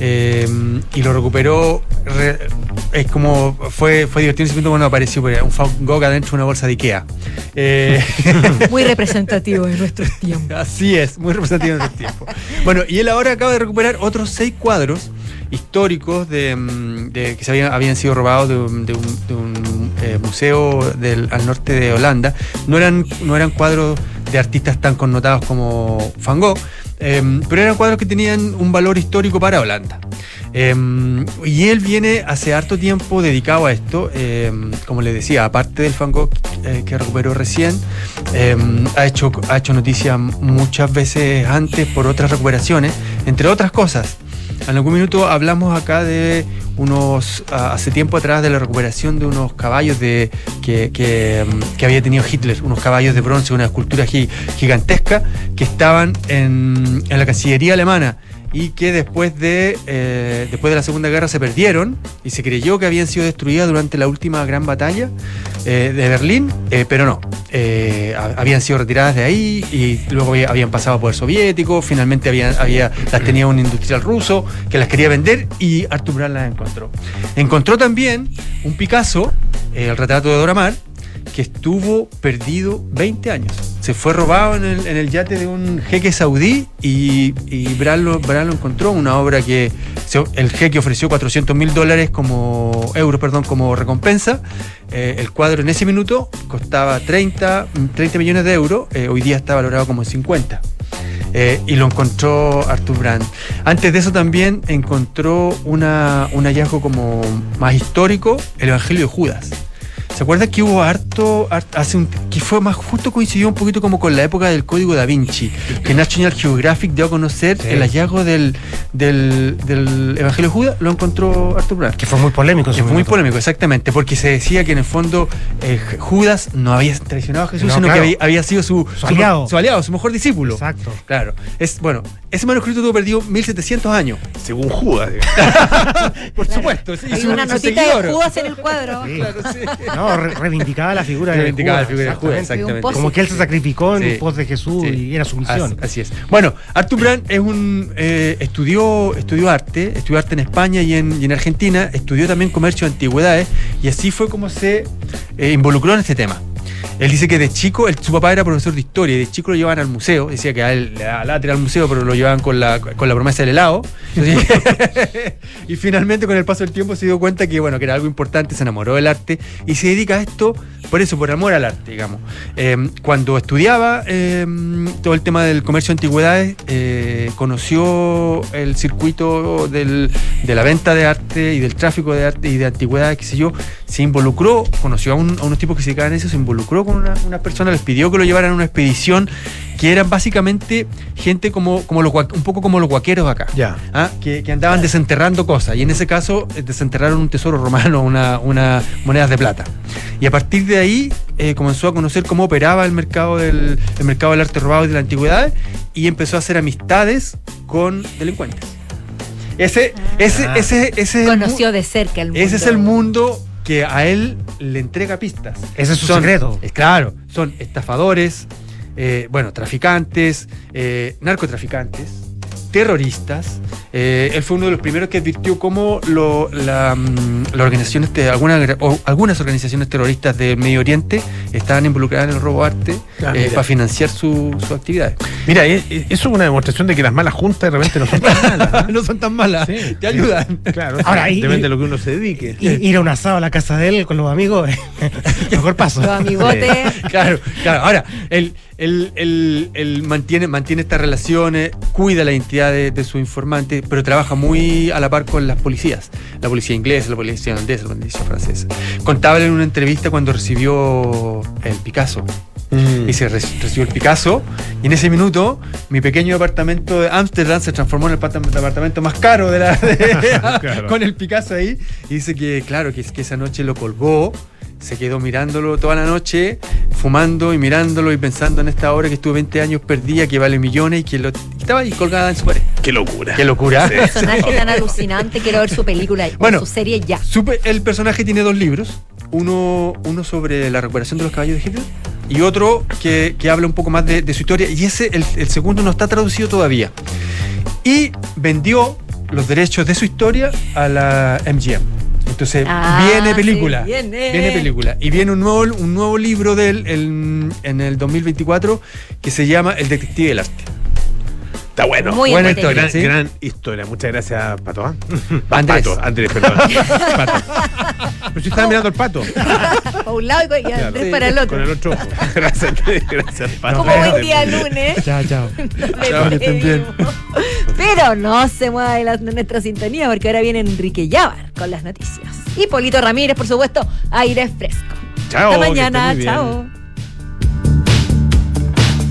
Eh, y lo recuperó. re- es como. Fue, fue divertido ese momento cuando apareció era un Van Gogh adentro de una bolsa de Ikea. Eh, [LAUGHS] Muy representativo de nuestros tiempos. Así es, muy representativo de nuestro tiempo. Bueno, y él ahora acaba de recuperar otros seis cuadros históricos de, mm, de- que se habían, habían sido robados de un, de un- de un, eh, museo del, al norte de Holanda. No eran, no eran cuadros de artistas tan connotados como Van Gogh, eh, pero eran cuadros que tenían un valor histórico para Holanda. Eh, y él viene hace harto tiempo dedicado a esto, eh, como le decía, aparte del Van Gogh eh, que recuperó recién, eh, ha, hecho, ha hecho noticia muchas veces antes por otras recuperaciones, entre otras cosas. En algún minuto hablamos acá de unos, hace tiempo atrás, de la recuperación de unos caballos de, que, que, mm, que había tenido Hitler, unos caballos de bronce, una escultura gi- gigantesca que estaban en, en la Cancillería alemana y que después de, eh, después de la Segunda Guerra se perdieron y se creyó que habían sido destruidas durante la última gran batalla eh, de Berlín, eh, pero no. Ha- habían sido retiradas de ahí y luego había- habían pasado por el soviético, finalmente habían, había, las tenía un industrial ruso que las quería vender y Arthur Brand las encontró. Encontró también un Picasso, el retrato de Dora Maar, que estuvo perdido 20 años. Se fue robado en el, en el yate de un jeque saudí y, y Brand, lo, lo encontró, una obra que el jeque ofreció 400 mil dólares como euros, perdón, como recompensa. Eh, el cuadro en ese minuto costaba 30, 30 millones de euros, eh, hoy día está valorado como en 50. Eh, y lo encontró Arthur Brand. Antes de eso también encontró una, un hallazgo como más histórico, el Evangelio de Judas. ¿Se acuerdan que hubo harto, hart- hace un, que fue más justo coincidió un poquito como con la época del código da Vinci, que National Geographic dio a conocer el hallazgo del, del, del Evangelio de Judas, lo encontró Arthur Brand. Que fue muy polémico. Que su fue muy polémico, exactamente, porque se decía que en el fondo eh, Judas no había traicionado a Jesús, No, sino claro. que había, había sido su, Su aliado. su aliado, su mejor discípulo. Exacto. Claro. Es, bueno, ese manuscrito tuvo perdido 1700 años. Según Judas. [LAUGHS] Por supuesto. sí, Hay su- una su notita seguidor. de Judas en el cuadro. [LAUGHS] Sí. No, re- reivindicaba la figura Reivindicaba de la figura de Judas, exactamente. exactamente. Como que él se sacrificó en Sí. pos de Jesús Sí. y era su misión. Así, así es. Bueno, Arthur Brand es un eh, estudió, estudió arte, estudió arte en España y en, y en Argentina, estudió también comercio de antigüedades y así fue como se eh, involucró en este tema. Él dice que de chico, su papá era profesor de historia y de chico lo llevaban al museo. Decía que a él le daba al museo, pero lo llevaban con la, con la promesa del helado. [LAUGHS] [LAUGHS] y finalmente, con el paso del tiempo, se dio cuenta que, bueno, que era algo importante, se enamoró del arte y se dedica a esto por eso, por amor al arte, digamos. Eh, cuando estudiaba eh, todo el tema del comercio de antigüedades, eh, conoció el circuito de la venta de arte y del tráfico de arte y de antigüedades, qué sé yo, se involucró, conoció a unos tipos que se dedicaban a eso, se involucró con una, una persona, les pidió que lo llevaran a una expedición que eran básicamente gente como, como los, un poco como los guaqueros acá. Ya. ¿ah? que, que andaban desenterrando cosas. Y en ese caso, eh, desenterraron un tesoro romano, una, una monedas de plata. Y a partir de ahí eh, comenzó a conocer cómo operaba el mercado del, el mercado del arte robado y de la antigüedad y empezó a hacer amistades con delincuentes. Ese, ese, Ah. ese, ese es el mu- Conoció de cerca el mundo. ese es el mundo que a él le entrega pistas. Ese es su Son- secreto. eh, claro, son estafadores, eh, bueno, traficantes, eh, narcotraficantes, terroristas, Eh, él fue uno de los primeros que advirtió cómo lo- la, mm, las organizaciones, te- algunas, o algunas organizaciones terroristas de Medio Oriente estaban involucradas en el robo de arte Ah, eh, para financiar su- sus actividades. Mira, eh, eso es una demostración de que las malas juntas de repente no son tan malas. [LAUGHS] no son tan malas, Sí. te ayudan. Claro, Ahora, y- depende de lo que uno se dedique. Y ir a un asado a la casa de él con los amigos, [LAUGHS] mejor paso. Los amigotes. Claro, claro. Ahora, él, él- él- él mantiene, mantiene estas relaciones, cuida la identidad de, de su informante, pero trabaja muy a la par con las policías. La policía inglesa, la policía holandesa, la policía francesa. Contaba en una entrevista cuando recibió el Picasso. Mm. Dice, "Re- recibió el Picasso y en ese minuto mi pequeño departamento de Ámsterdam se transformó en el departamento más caro de la de- [LAUGHS] Claro. con el Picasso ahí y dice que claro que, que esa noche lo colgó se quedó mirándolo toda la noche fumando y mirándolo y pensando en esta obra que estuvo 20 años perdida que vale millones y que lo, estaba ahí colgada en su pared Qué locura. qué locura Sí. Personaje tan alucinante, quiero ver su película Bueno. su serie ya. El personaje tiene dos libros, uno, uno sobre la recuperación de los caballos de Hitler y otro que, que habla un poco más de, de su historia y ese, el, el segundo no está traducido todavía. Y vendió los derechos de su historia a la MGM. Entonces Ah, viene película. sí, viene. película. Y viene un nuevo, un nuevo libro de él en, en el 2024 que se llama El Detective del Arte. Está bueno. Muy Buena historia, Gran, ¿sí? gran historia. Muchas gracias, Pato. ¿ah? Andrés. [LAUGHS] Pato, Andrés, perdón. [LAUGHS] Pato. Pero yo estaba mirando al pato. [LAUGHS] Para un lado y con- y Claro. Andrés para el otro. Con el otro. Gracias, Andrés. Gracias, Pato. Como buen día lunes. Chao, chao. le Chao, que estén bien. pedimos. Pero no se mueva de, la- de nuestra sintonía porque ahora viene Enrique Llávar con las noticias. Y Polito Ramírez, por supuesto, aire fresco. Chao, Hasta que mañana, estén muy bien. chao.